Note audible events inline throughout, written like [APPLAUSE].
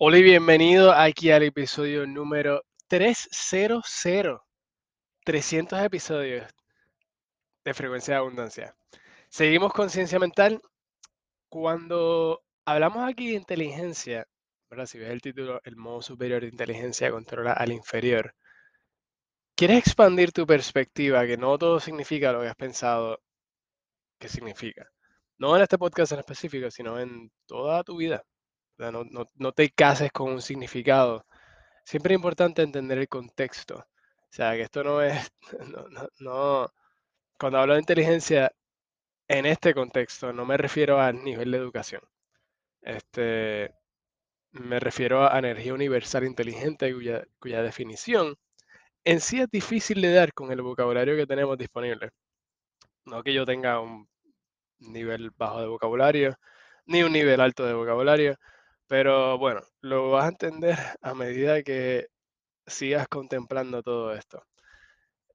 Hola y bienvenido aquí al episodio número 300. 300 episodios de frecuencia de abundancia. Seguimos con ciencia mental. Cuando hablamos aquí de inteligencia, ¿verdad? si ves el título, el modo superior de inteligencia controla al inferior, quieres expandir tu perspectiva, que no todo significa lo que has pensado que significa. No en este podcast en específico, sino en toda tu vida. No, no, no te cases con un significado. Siempre es importante entender el contexto. O sea, que esto no es, [LAUGHS] no, no, no, cuando hablo de inteligencia en este contexto, no me refiero al nivel de educación. Este, me refiero a energía universal inteligente cuya, cuya definición en sí es difícil de dar con el vocabulario que tenemos disponible. No que yo tenga un nivel bajo de vocabulario, ni un nivel alto de vocabulario, pero bueno, lo vas a entender [LAUGHS] a medida que sigas contemplando todo esto.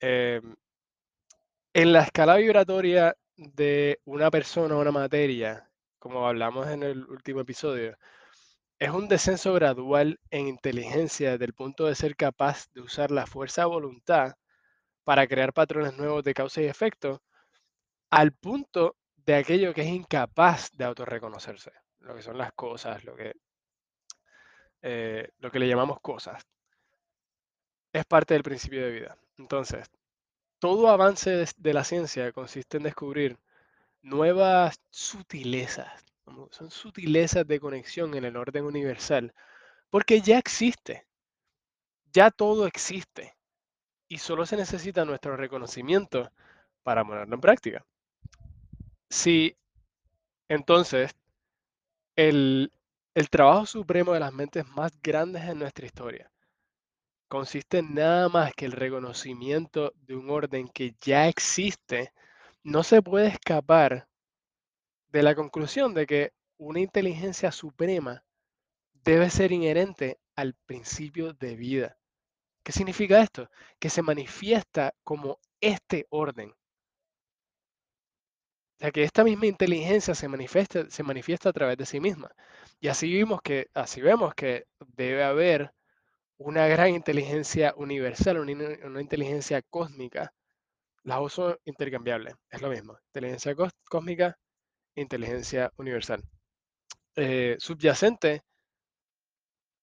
Em, en la escala vibratoria de una persona o una materia, como hablamos en el último episodio, es un descenso gradual en inteligencia desde el punto de ser capaz de usar la fuerza de voluntad para crear patrones nuevos de causa y efecto, al punto de aquello que es incapaz de autorreconocerse, lo que son las cosas, lo que, eh, lo que le llamamos cosas. Es parte del principio de vida. Entonces, todo avance de la ciencia consiste en descubrir nuevas sutilezas, son sutilezas de conexión en el orden universal, porque ya existe, ya todo existe, y solo se necesita nuestro reconocimiento para ponerlo en práctica. Si entonces el, trabajo supremo de las mentes más grandes en nuestra historia consiste en nada más que el reconocimiento de un orden que ya existe, no se puede escapar de la conclusión de que una inteligencia suprema debe ser inherente al principio de vida. ¿Qué significa esto? Que se manifiesta como este orden. O sea, que esta misma inteligencia se manifiesta, se manifiesta a través de sí misma. Y así vimos que, así vemos que debe haber una gran inteligencia universal, una, inteligencia cósmica. Las uso intercambiables, es lo mismo. Inteligencia cósmica, inteligencia universal. Eh, subyacente,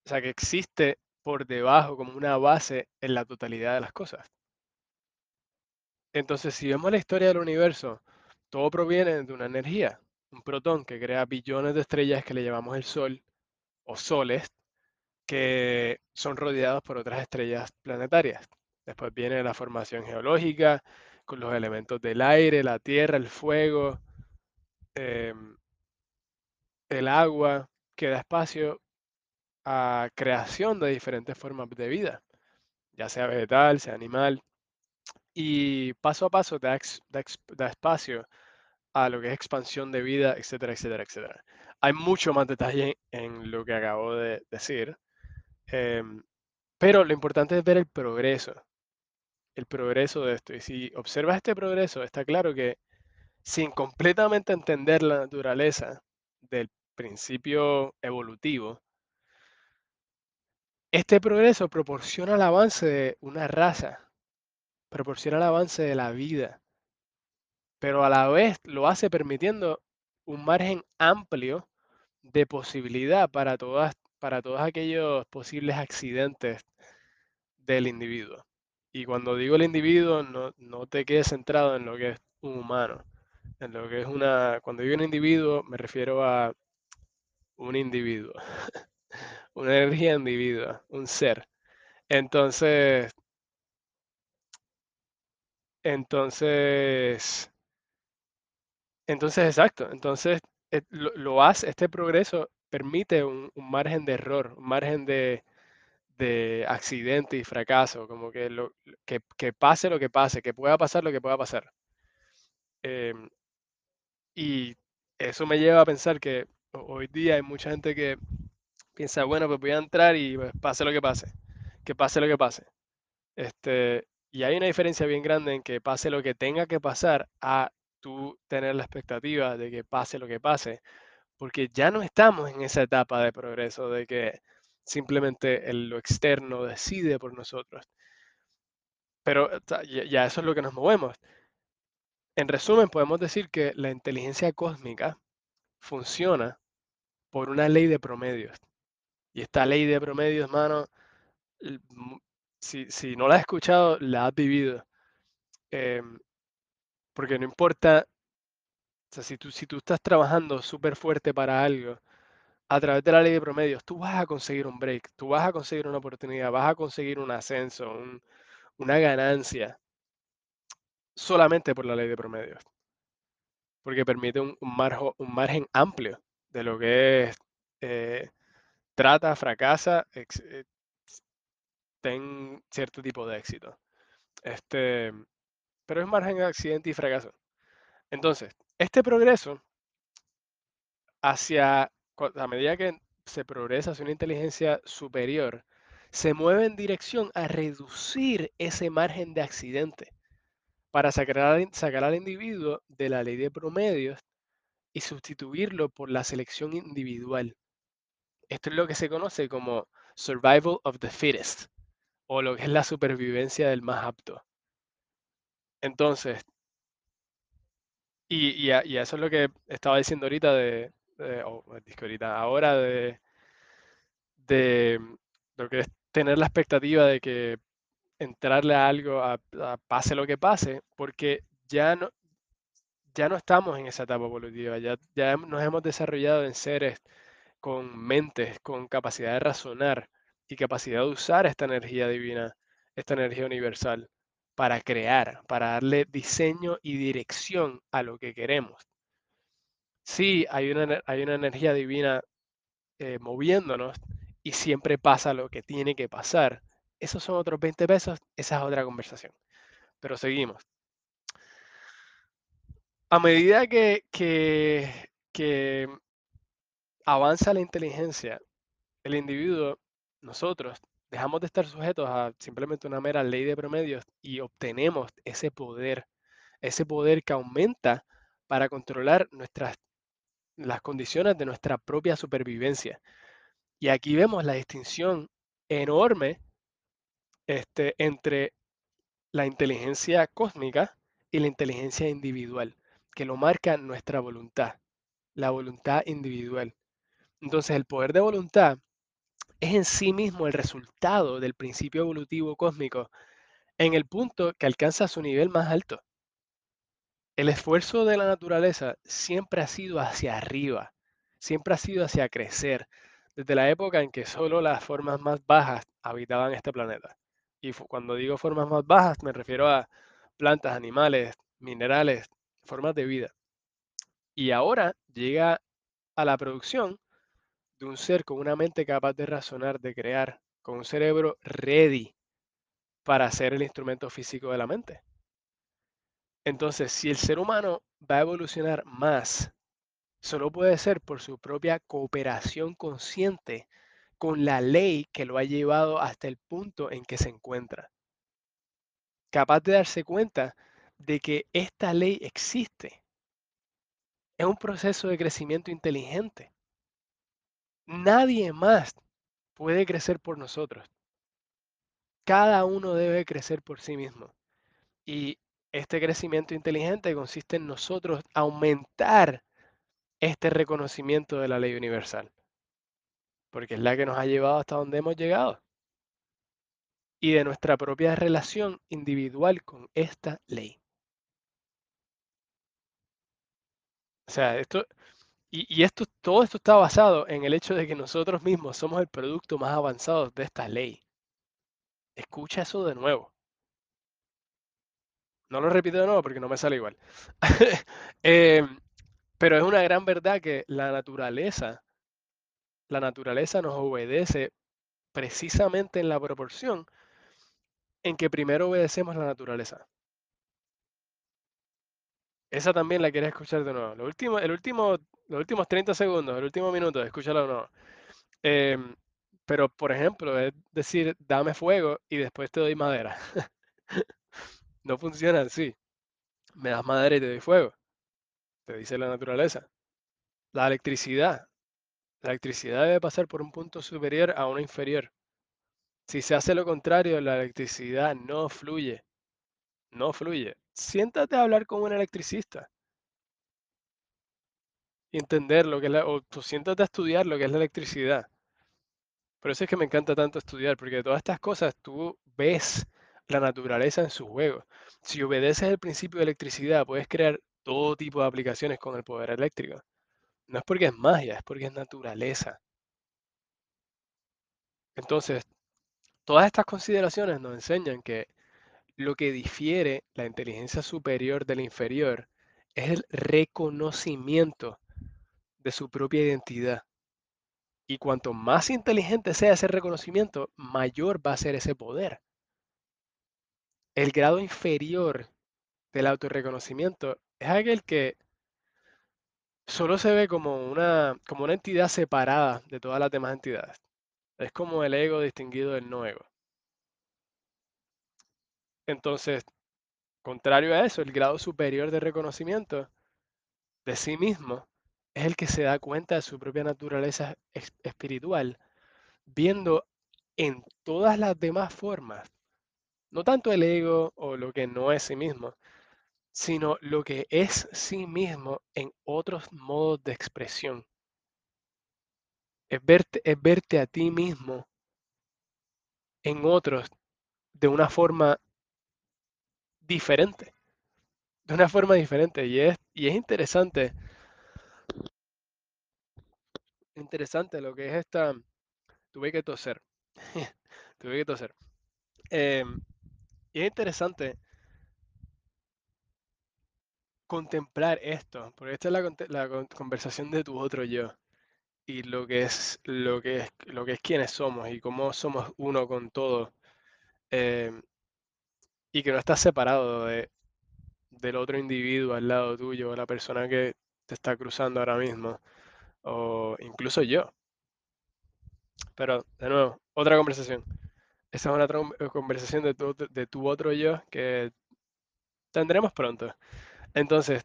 o sea, que existe por debajo como una base en la totalidad de las cosas. Entonces, si vemos la historia del universo, todo proviene de una energía, un protón que crea billones de estrellas que le llamamos el Sol o soles, que son rodeados por otras estrellas planetarias. Después viene la formación geológica con los elementos del aire, la tierra, el fuego, em, el agua, que da espacio a creación de diferentes formas de vida, ya sea vegetal, sea animal, y paso a paso da, da espacio a lo que es expansión de vida, etcétera, etcétera, etcétera. Hay mucho más detalle en lo que acabo de decir, Em, pero lo importante es ver el progreso, el progreso de esto. Y si observas este progreso, está claro que sin completamente entender la naturaleza del principio evolutivo, este progreso proporciona el avance de una raza, proporciona el avance de la vida, pero a la vez lo hace permitiendo un margen amplio de posibilidad para todas para todos aquellos posibles accidentes del individuo. Y cuando digo el individuo, no, te quedes centrado en lo que es un humano. En lo que es una. Cuando digo un individuo, me refiero a un individuo. [LAUGHS] una energía individua, un ser. Entonces. Entonces. Entonces, exacto. Entonces, eh, lo hace, este progreso permite un, margen de error, un margen de, accidente y fracaso, como que, que, pase lo que pase, que pueda pasar lo que pueda pasar. Em, y eso me lleva a pensar que hoy día hay mucha gente que piensa, bueno, pues voy a entrar y pues, pase lo que pase, que pase lo que pase. Este, y hay una diferencia bien grande en que pase lo que tenga que pasar a tú tener la expectativa de que pase lo que pase, porque ya no estamos en esa etapa de progreso de que simplemente el- lo externo decide por nosotros. Pero ya, eso es lo que nos movemos. En resumen, podemos decir que la inteligencia cósmica funciona por una ley de promedios. Y esta ley de promedios, mano, si, si no la has escuchado, la has vivido. Em, porque no importa, o sea, si tú, si tú estás trabajando súper fuerte para algo, a través de la ley de promedios, tú vas a conseguir un break, tú vas a conseguir una oportunidad, vas a conseguir un ascenso, un- una ganancia, solamente por la ley de promedios. Porque permite un, un un margen amplio de lo que es eh, trata, fracasa, ex- eh, ten cierto tipo de éxito. Este, pero es margen de accidente y fracaso. Entonces, este progreso hacia, a medida que se progresa hacia una inteligencia superior, se mueve en dirección a reducir ese margen de accidente para sacar al, sacar al individuo de la ley de promedios y sustituirlo por la selección individual. Esto es lo que se conoce como survival of the fittest o lo que es la supervivencia del más apto. Entonces, y, y a, y eso es lo que estaba diciendo ahorita de, de- o es que ahorita, ahora de, de lo que es tener la expectativa de que entrarle a algo, a pase lo que pase, porque ya no, ya no estamos en esa etapa evolutiva, ya, ya nos hemos desarrollado en seres con mentes, con capacidad de razonar y capacidad de usar esta energía divina, esta energía universal, para crear, para darle diseño y dirección a lo que queremos. Sí, hay una, hay una energía divina eh, moviéndonos y siempre pasa lo que tiene que pasar. Esos son otros 20 pesos, esa es otra conversación. Pero seguimos. A medida que, que avanza la inteligencia, el individuo, nosotros, dejamos de estar sujetos a simplemente una mera ley de promedios y obtenemos ese poder, ese poder que aumenta para controlar nuestras, las condiciones de nuestra propia supervivencia. Y aquí vemos la distinción enorme este, entre la inteligencia cósmica y la inteligencia individual, que lo marca nuestra voluntad, la voluntad individual. Entonces, el poder de voluntad es en sí mismo el resultado del principio evolutivo cósmico en el punto que alcanza su nivel más alto. El esfuerzo de la naturaleza siempre ha sido hacia arriba, siempre ha sido hacia crecer, desde la época en que solo las formas más bajas habitaban este planeta. Y cuando digo formas más bajas me refiero a plantas, animales, minerales, formas de vida. Y ahora llega a la producción de un ser con una mente capaz de razonar, de crear, con un cerebro ready para ser el instrumento físico de la mente. Entonces, si el ser humano va a evolucionar más, solo puede ser por su propia cooperación consciente con la ley que lo ha llevado hasta el punto en que se encuentra. Capaz de darse cuenta de que esta ley existe. Es un proceso de crecimiento inteligente. Nadie más puede crecer por nosotros. Cada uno debe crecer por sí mismo. Y este crecimiento inteligente consiste en nosotros aumentar este reconocimiento de la ley universal, porque es la que nos ha llevado hasta donde hemos llegado, y de nuestra propia relación individual con esta ley. O sea, esto, y, esto, todo esto está basado en el hecho de que nosotros mismos somos el producto más avanzado de esta ley. Escucha eso de nuevo. No lo repito de nuevo porque no me sale igual. [LAUGHS] Em, pero es una gran verdad que la naturaleza, la naturaleza nos obedece precisamente en la proporción en que primero obedecemos la naturaleza. Esa también la quieres escuchar de nuevo. Lo último, el último, los últimos 30 segundos, el último minuto, escúchalo de nuevo. Em, pero, por ejemplo, es decir, dame fuego y después te doy madera. [LAUGHS] no funciona así. Me das madera y te doy fuego. Te dice la naturaleza. La electricidad. La electricidad debe pasar por un punto superior a uno inferior. Si se hace lo contrario, la electricidad no fluye. No fluye. Siéntate a hablar con un electricista. Y entender lo que es la, o tú siéntate a estudiar lo que es la electricidad. Por eso es que me encanta tanto estudiar, porque todas estas cosas tú ves la naturaleza en su juego. Si obedeces el principio de electricidad, puedes crear todo tipo de aplicaciones con el poder eléctrico. No es porque es magia, es porque es naturaleza. Entonces, todas estas consideraciones nos enseñan que lo que difiere la inteligencia superior de la inferior es el reconocimiento de su propia identidad. Y cuanto más inteligente sea ese reconocimiento, mayor va a ser ese poder. El grado inferior del autorreconocimiento es aquel que solo se ve como una, como una entidad separada de todas las demás entidades. Es como el ego distinguido del no ego. Entonces, contrario a eso, el grado superior de reconocimiento de sí mismo es el que se da cuenta de su propia naturaleza espiritual, viendo en todas las demás formas, no tanto el ego o lo que no es sí mismo, sino lo que es sí mismo en otros modos de expresión. Es verte, es verte a ti mismo en otros de una forma diferente. De una forma diferente. Y es, y es interesante. Interesante lo que es esta. Tuve que toser. [LAUGHS] Tuve que toser. Em, y es interesante contemplar esto, porque esta es la, la, conversación de tu otro yo y lo que es lo que es lo que es quienes somos y cómo somos uno con todo em, y que no estás separado de, del otro individuo al lado tuyo, o la persona que te está cruzando ahora mismo, o incluso yo. Pero, de nuevo, otra conversación. Esa es una otra conversación de tu, de tu otro yo que tendremos pronto. Entonces,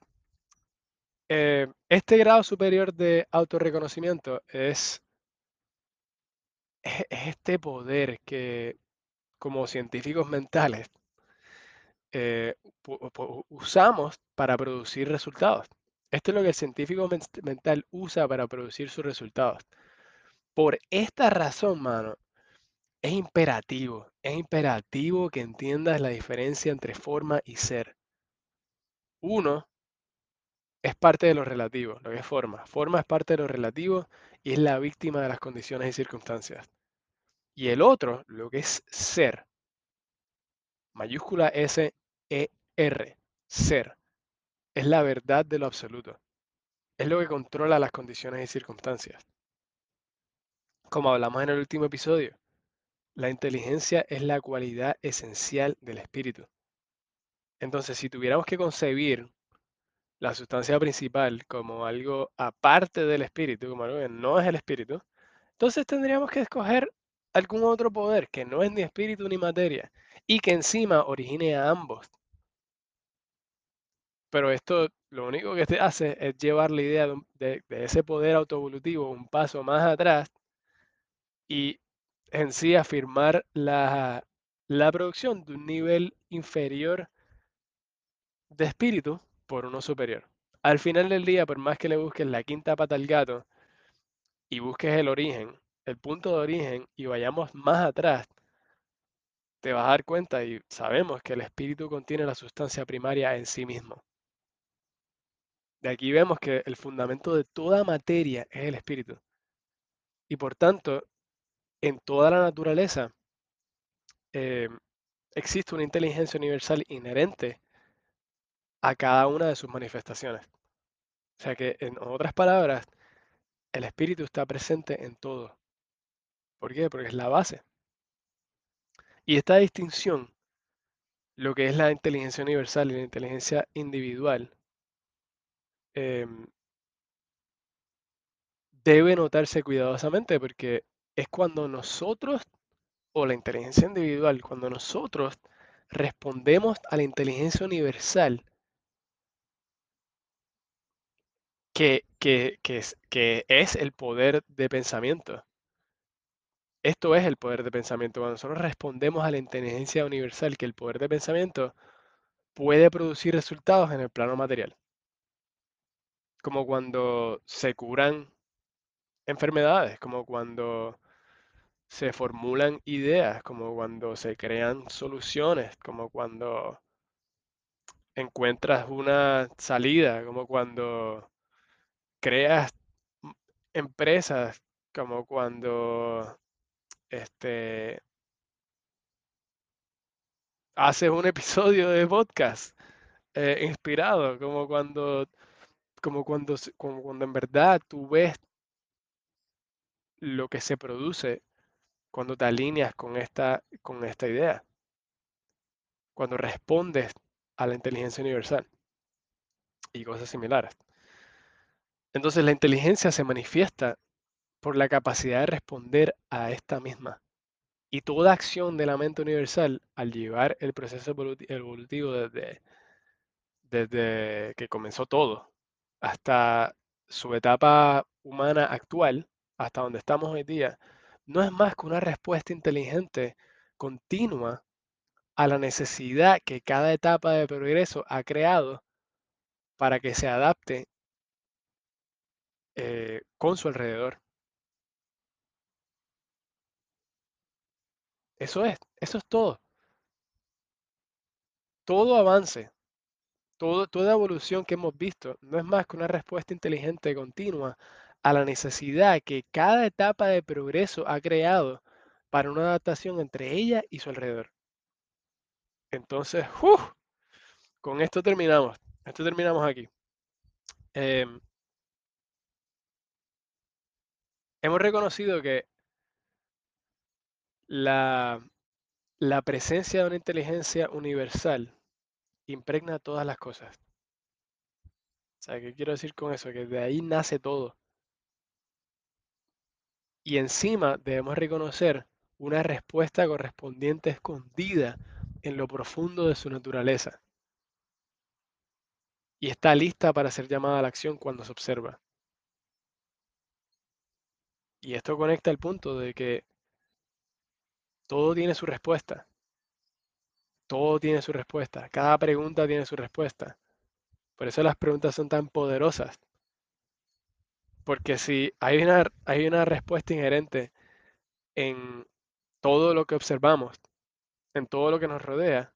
eh, este grado superior de autorreconocimiento es, es este poder que como científicos mentales eh, usamos para producir resultados. Esto es lo que el científico mental usa para producir sus resultados. Por esta razón, mano, es imperativo, es imperativo que entiendas la diferencia entre forma y ser. Uno es parte de lo relativo, lo que es forma. Forma es parte de lo relativo y es la víctima de las condiciones y circunstancias. Y el otro, lo que es ser, mayúscula S E R, ser, es la verdad de lo absoluto. Es lo que controla las condiciones y circunstancias. Como hablamos en el último episodio, la inteligencia es la cualidad esencial del espíritu. Entonces, si tuviéramos que concebir la sustancia principal como algo aparte del espíritu, como algo que no es el espíritu, entonces tendríamos que escoger algún otro poder que no es ni espíritu ni materia y que encima origine a ambos. Pero esto lo único que te hace es llevar la idea de, ese poder autoevolutivo un paso más atrás y en sí afirmar la, la producción de un nivel inferior de espíritu por uno superior. Al final del día, por más que le busques la quinta pata al gato y busques el origen, el punto de origen y vayamos más atrás, te vas a dar cuenta y sabemos que el espíritu contiene la sustancia primaria en sí mismo. De aquí vemos que el fundamento de toda materia es el espíritu. Y por tanto, en toda la naturaleza eh, existe una inteligencia universal inherente a cada una de sus manifestaciones. O sea que, en otras palabras, el espíritu está presente en todo. ¿Por qué? Porque es la base. Y esta distinción, lo que es la inteligencia universal y la inteligencia individual, em, debe notarse cuidadosamente porque es cuando nosotros, o la inteligencia individual, cuando nosotros respondemos a la inteligencia universal, que, es el poder de pensamiento. Esto es el poder de pensamiento. Cuando nosotros respondemos a la inteligencia universal, que el poder de pensamiento puede producir resultados en el plano material. Como cuando se curan enfermedades, como cuando se formulan ideas, como cuando se crean soluciones, como cuando encuentras una salida, como cuando creas empresas, como cuando este, haces un episodio de podcast eh, inspirado, como cuando, como cuando, como cuando en verdad tú ves lo que se produce cuando te alineas con esta, con esta idea, cuando respondes a la inteligencia universal y cosas similares. Entonces la inteligencia se manifiesta por la capacidad de responder a esta misma. Y toda acción de la mente universal al llevar el proceso evolutivo desde, desde que comenzó todo hasta su etapa humana actual, hasta donde estamos hoy día, no es más que una respuesta inteligente continua a la necesidad que cada etapa de progreso ha creado para que se adapte eh, con su alrededor. Eso es, eso es todo. Todo avance, toda evolución que hemos visto no es más que una respuesta inteligente continua a la necesidad que cada etapa de progreso ha creado para una adaptación entre ella y su alrededor. Entonces, con esto terminamos. Esto terminamos aquí. Em, hemos reconocido que la, la presencia de una inteligencia universal impregna todas las cosas. O sea, ¿qué quiero decir con eso? Que de ahí nace todo. Y encima debemos reconocer una respuesta correspondiente escondida en lo profundo de su naturaleza. Y está lista para ser llamada a la acción cuando se observa. Y esto conecta al punto de que todo tiene su respuesta. Todo tiene su respuesta. Cada pregunta tiene su respuesta. Por eso las preguntas son tan poderosas. Porque si hay una, hay una respuesta inherente en todo lo que observamos, en todo lo que nos rodea,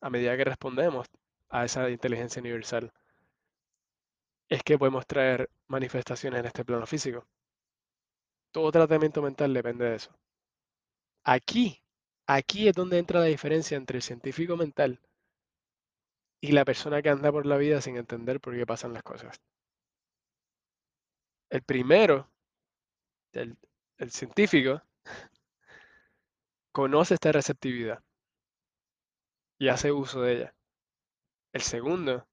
a medida que respondemos a esa inteligencia universal, es que podemos traer manifestaciones en este plano físico. Todo tratamiento mental depende de eso. Aquí, aquí es donde entra la diferencia entre el científico mental y la persona que anda por la vida sin entender por qué pasan las cosas. El primero, el, científico, [LAUGHS] conoce esta receptividad y hace uso de ella. El segundo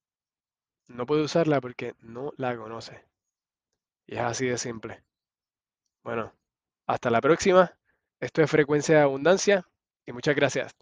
no puede usarla porque no la conoce. Y es así de simple. Bueno, hasta la próxima. Esto es Frecuencia de Abundancia y muchas gracias.